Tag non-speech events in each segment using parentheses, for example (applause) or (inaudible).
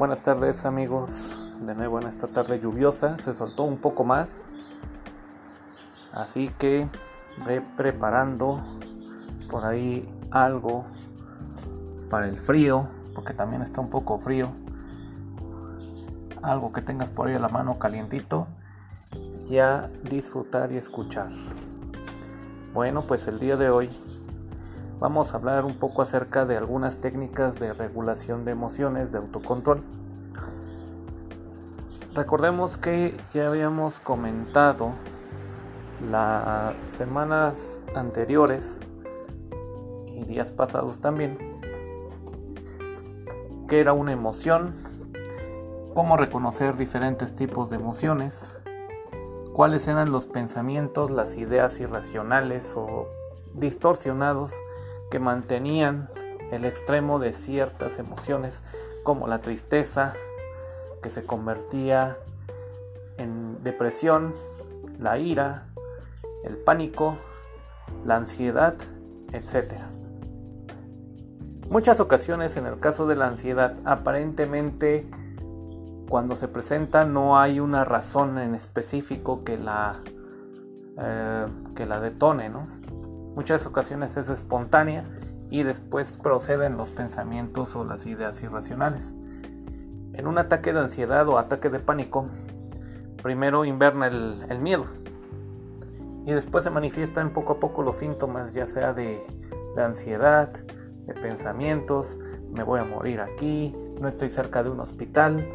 Buenas tardes amigos, de nuevo en esta tarde lluviosa, se soltó un poco más, así que ve preparando por ahí algo para el frío, porque también está un poco frío, algo que tengas por ahí a la mano calientito y a disfrutar y escuchar. Bueno, pues el día de hoy vamos a hablar un poco acerca de algunas técnicas de regulación de emociones, de autocontrol. Recordemos que ya habíamos comentado las semanas anteriores y días pasados también que era una emoción, cómo reconocer diferentes tipos de emociones, cuáles eran los pensamientos, las ideas irracionales o distorsionados que mantenían el extremo de ciertas emociones como la tristeza, que se convertía en depresión, la ira, el pánico, la ansiedad, etc. Muchas ocasiones en el caso de la ansiedad aparentemente cuando se presenta no hay una razón en específico que la, eh, que la detone, ¿no? Muchas ocasiones es espontánea y después proceden los pensamientos o las ideas irracionales. En un ataque de ansiedad o ataque de pánico, primero inverna el, miedo y después se manifiestan poco a poco los síntomas, ya sea de ansiedad, de pensamientos, me voy a morir aquí, no estoy cerca de un hospital,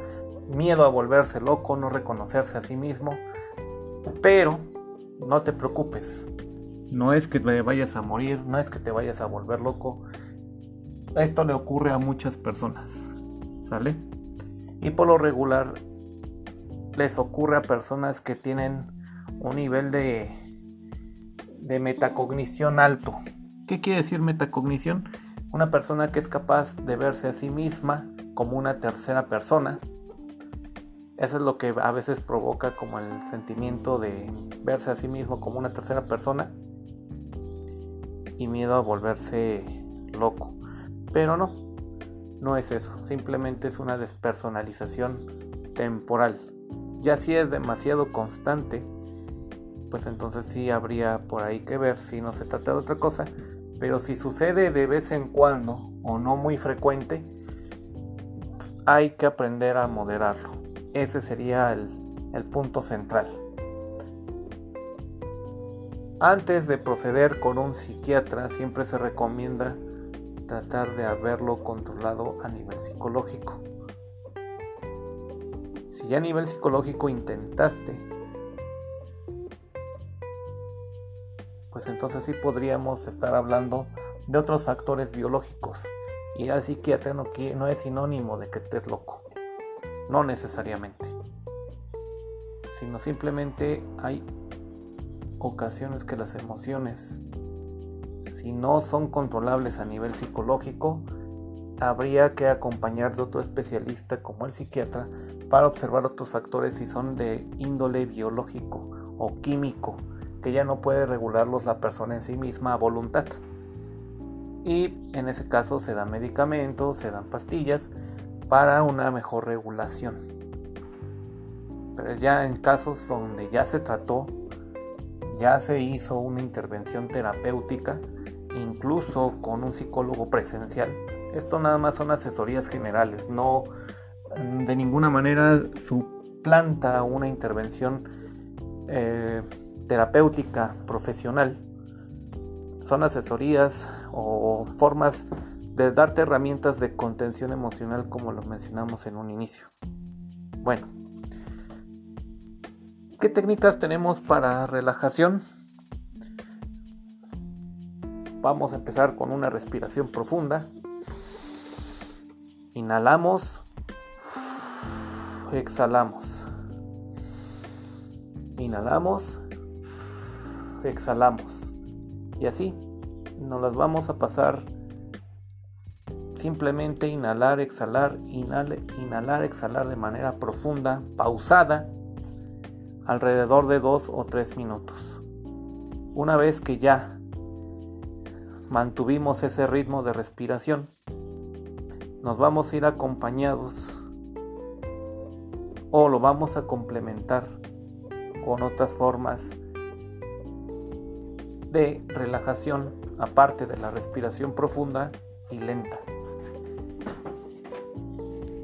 miedo a volverse loco, no reconocerse a sí mismo. Pero no te preocupes, no es que te vayas a morir, no es que te vayas a volver loco. Esto le ocurre a muchas personas, ¿sale? Y por lo regular les ocurre a personas que tienen un nivel de, de metacognición alto. ¿Qué quiere decir metacognición? Una persona que es capaz de verse a sí misma como una tercera persona, eso es lo que a veces provoca como el sentimiento de verse a sí mismo como una tercera persona y miedo a volverse loco. Pero no, no es eso, simplemente es una despersonalización temporal. Ya si es demasiado constante, pues entonces sí habría por ahí que ver si no se trata de otra cosa. Pero si sucede de vez en cuando o no muy frecuente, hay que aprender a moderarlo. Ese sería el, el punto central. Antes de proceder con un psiquiatra, siempre se recomienda tratar de haberlo controlado a nivel psicológico. Si ya a nivel psicológico intentaste, pues entonces sí podríamos estar hablando de otros factores biológicos. Y al psiquiatra no, no es sinónimo de que estés loco. No necesariamente. Sino simplemente hay ocasiones que las emociones, si no son controlables a nivel psicológico, habría que acompañar de otro especialista como el psiquiatra para observar otros factores si son de índole biológico o químico, que ya no puede regularlos la persona en sí misma a voluntad. Y en ese caso se dan medicamentos, se dan pastillas para una mejor regulación. Pero ya en casos donde ya se trató, ya se hizo una intervención terapéutica, incluso con un psicólogo presencial. Esto nada más son asesorías generales, no de ninguna manera suplanta una intervención eh, terapéutica profesional. Son asesorías o formas de darte herramientas de contención emocional como lo mencionamos en un inicio. Bueno, ¿qué técnicas tenemos para relajación? Vamos a empezar con una respiración profunda. Inhalamos, exhalamos. Inhalamos, exhalamos. Y así nos las vamos a pasar Simplemente inhalar, exhalar, inhalar, exhalar de manera profunda, pausada, alrededor de 2 o 3 minutos. Una vez que ya mantuvimos ese ritmo de respiración, nos vamos a ir acompañados o lo vamos a complementar con otras formas de relajación aparte de la respiración profunda y lenta.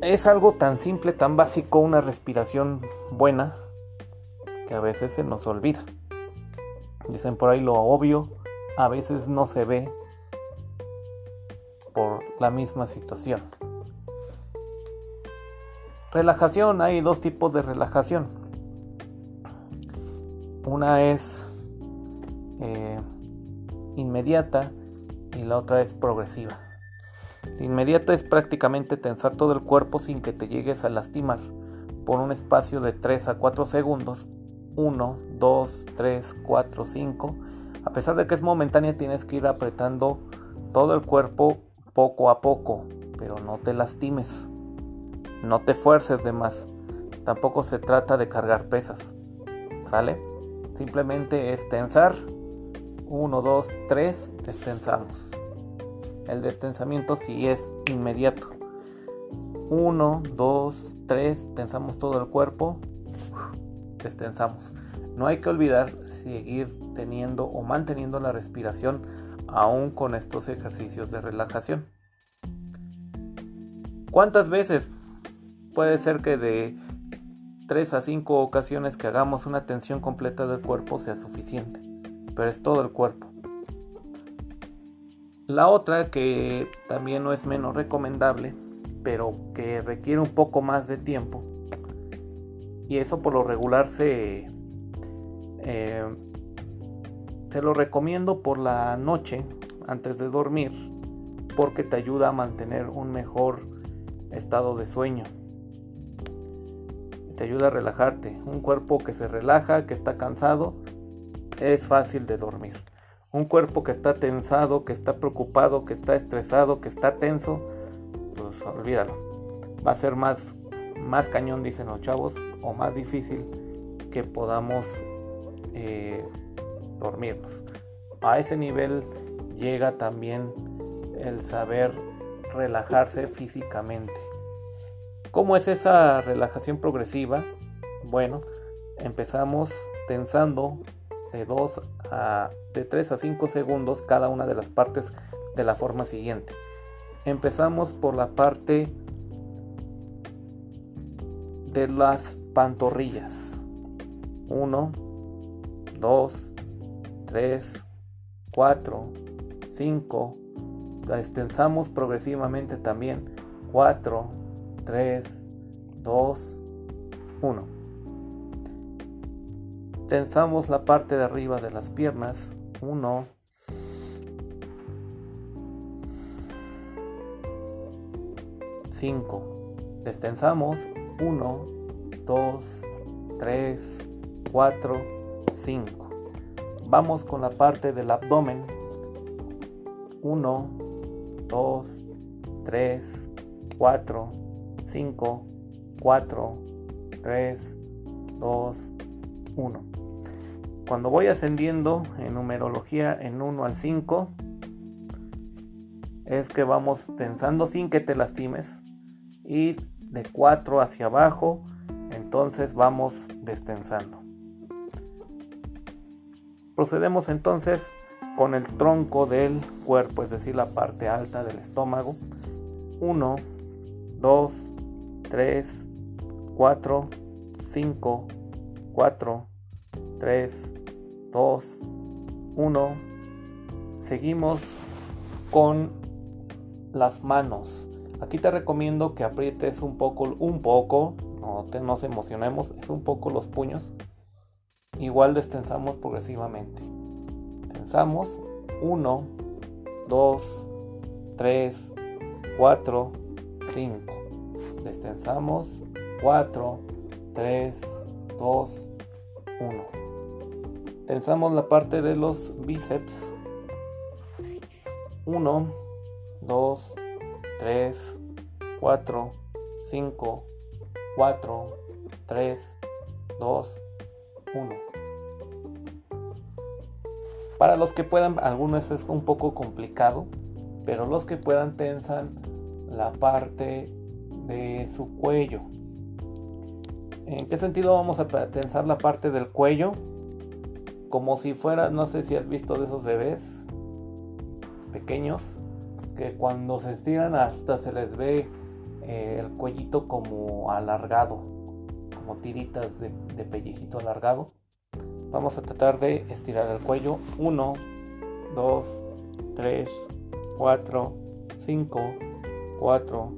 Es algo tan simple, tan básico, una respiración buena, a veces se nos olvida. Dicen por ahí lo obvio, a veces no se ve por la misma situación. Relajación, hay dos tipos de relajación. Una es eh, inmediata y la otra es progresiva. La inmediata es prácticamente tensar todo el cuerpo sin que te llegues a lastimar por un espacio de 3 a 4 segundos. 1, 2, 3, 4, 5. A pesar de que es momentánea tienes que ir apretando todo el cuerpo poco a poco, pero no te lastimes. No te fuerces de más. Tampoco se trata de cargar pesas. ¿Sale? Simplemente es tensar 1, 2, 3, destensamos. El destensamiento sí es inmediato. 1, 2, 3, tensamos todo el cuerpo, No hay que olvidar seguir teniendo o manteniendo la respiración aún con estos ejercicios de relajación. ¿Cuántas veces? Puede ser que de 3 a 5 ocasiones que hagamos una tensión completa del cuerpo sea suficiente pero es todo el cuerpo. La otra que también no es menos recomendable, pero que requiere un poco más de tiempo, y eso por lo regular se, eh, se lo recomiendo por la noche antes de dormir, porque te ayuda a mantener un mejor estado de sueño. Te ayuda a relajarte. Un cuerpo que se relaja, que está cansado, es fácil de dormir. Un cuerpo que está tensado, que está preocupado, que está estresado, que está tenso, pues olvídalo. Va a ser más, más cañón, dicen los chavos, o más difícil que podamos eh, dormirnos. A ese nivel llega también el saber relajarse físicamente. ¿Cómo es esa relajación progresiva? Bueno, empezamos tensando de 2 a de 3 a 5 segundos cada una de las partes de la forma siguiente. Empezamos por la parte de las pantorrillas. 1 2 3 4 5 la extensamos progresivamente también 4 3 2 1 Tensamos la parte de arriba de las piernas. 1. Cinco. Destensamos. 1, 2, 3, 4, 5. Vamos con la parte del abdomen. 1, 2, 3, 4, 5, 4, 3, 2, 1. Cuando voy ascendiendo en numerología en 1 al 5, es que vamos tensando sin que te lastimes. Y de 4 hacia abajo, entonces vamos destensando. Procedemos entonces con el tronco del cuerpo, es decir, la parte alta del estómago. 1, 2, 3, 4, 5, 4, 3, 2, 1. Seguimos con las manos. Aquí te recomiendo que aprietes un poco, un poco, no te, nos emocionemos, es un poco los puños. Igual destensamos progresivamente. Tensamos 1, 2, 3, 4, 5. Destensamos 4, 3, 2, 1. Tensamos la parte de los bíceps. 1, 2, 3, 4, 5, 4, 3, 2, 1. Para los que puedan, algunos es un poco complicado, pero los que puedan tensan la parte de su cuello. ¿En qué sentido vamos a tensar la parte del cuello? Como si fuera, no sé si has visto de esos bebés pequeños, que cuando se estiran hasta se les ve eh, el cuellito como alargado, como tiritas de, de pellejito alargado. Vamos a tratar de estirar el cuello. 1, 2, 3, 4, 5, 4,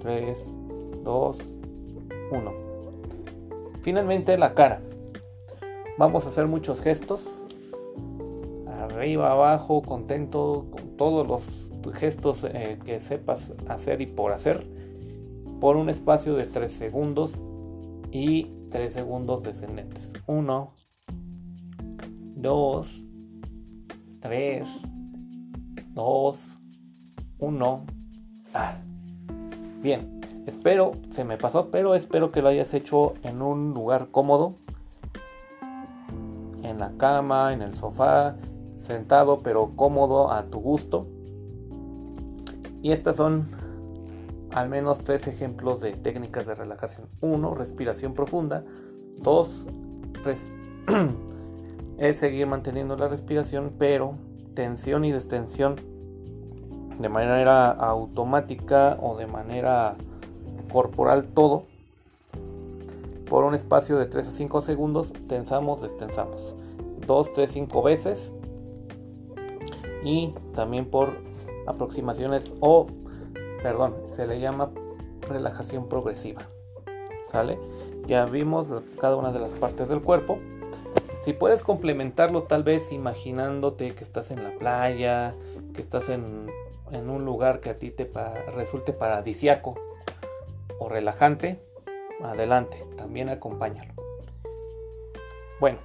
3, 2, 1. Finalmente la cara. Vamos a hacer muchos gestos. Arriba, abajo, contento, con todos los gestos eh, que sepas hacer y por hacer. Por un espacio de 3 segundos y 3 segundos descendentes. 1, 2, 3, 2, 1. Bien, espero, se me pasó, pero espero que lo hayas hecho en un lugar cómodo. En la cama, en el sofá, sentado, pero cómodo a tu gusto. Y estas son al menos tres ejemplos de técnicas de relajación. Uno, respiración profunda. Dos, (clears throat) es seguir manteniendo la respiración, pero tensión y destensión de manera automática o de manera corporal todo. Por un espacio de 3 a 5 segundos, tensamos, destensamos. 2, 3, 5 veces. Y también por aproximaciones o, perdón, se le llama relajación progresiva. ¿Sale? Ya vimos cada una de las partes del cuerpo. Si puedes complementarlo tal vez imaginándote que estás en la playa, que estás en, un lugar que a ti te resulte paradisiaco o relajante, adelante, también acompáñalo. Bueno,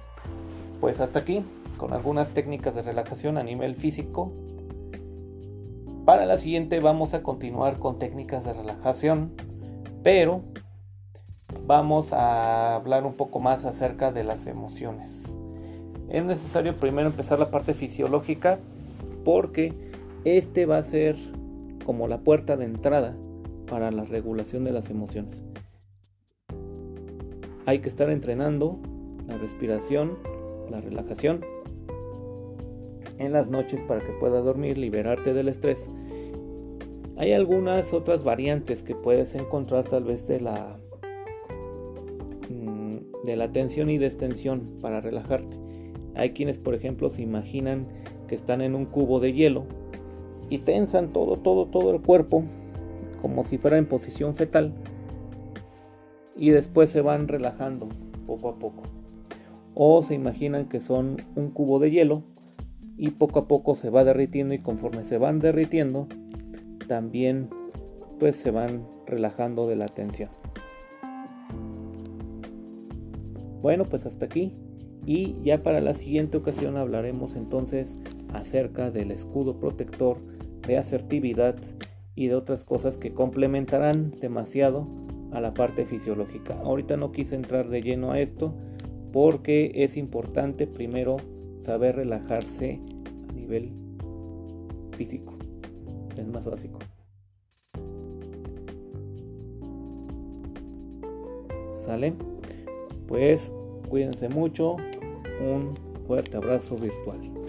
pues hasta aquí con algunas técnicas de relajación a nivel físico. Para la siguiente vamos a continuar con técnicas de relajación, pero vamos a hablar un poco más acerca de las emociones. Es necesario primero empezar la parte fisiológica porque este va a ser como la puerta de entrada para la regulación de las emociones. Hay que estar entrenando la respiración, la relajación en las noches para que puedas dormir, liberarte del estrés. Hay algunas otras variantes que puedes encontrar tal vez de la de la tensión y destensión para relajarte. Hay quienes, por ejemplo, se imaginan que están en un cubo de hielo y tensan todo, todo, todo el cuerpo como si fuera en posición fetal y después se van relajando poco a poco. O se imaginan que son un cubo de hielo y poco a poco se va derritiendo y conforme se van derritiendo también pues se van relajando de la tensión. Bueno, pues hasta aquí. Y ya para la siguiente ocasión hablaremos entonces acerca del escudo protector de asertividad y de otras cosas que complementarán demasiado a la parte fisiológica. Ahorita no quise entrar de lleno a esto porque es importante primero saber relajarse a nivel físico. Es más básico. ¿Sale? Pues cuídense mucho. Un fuerte abrazo virtual.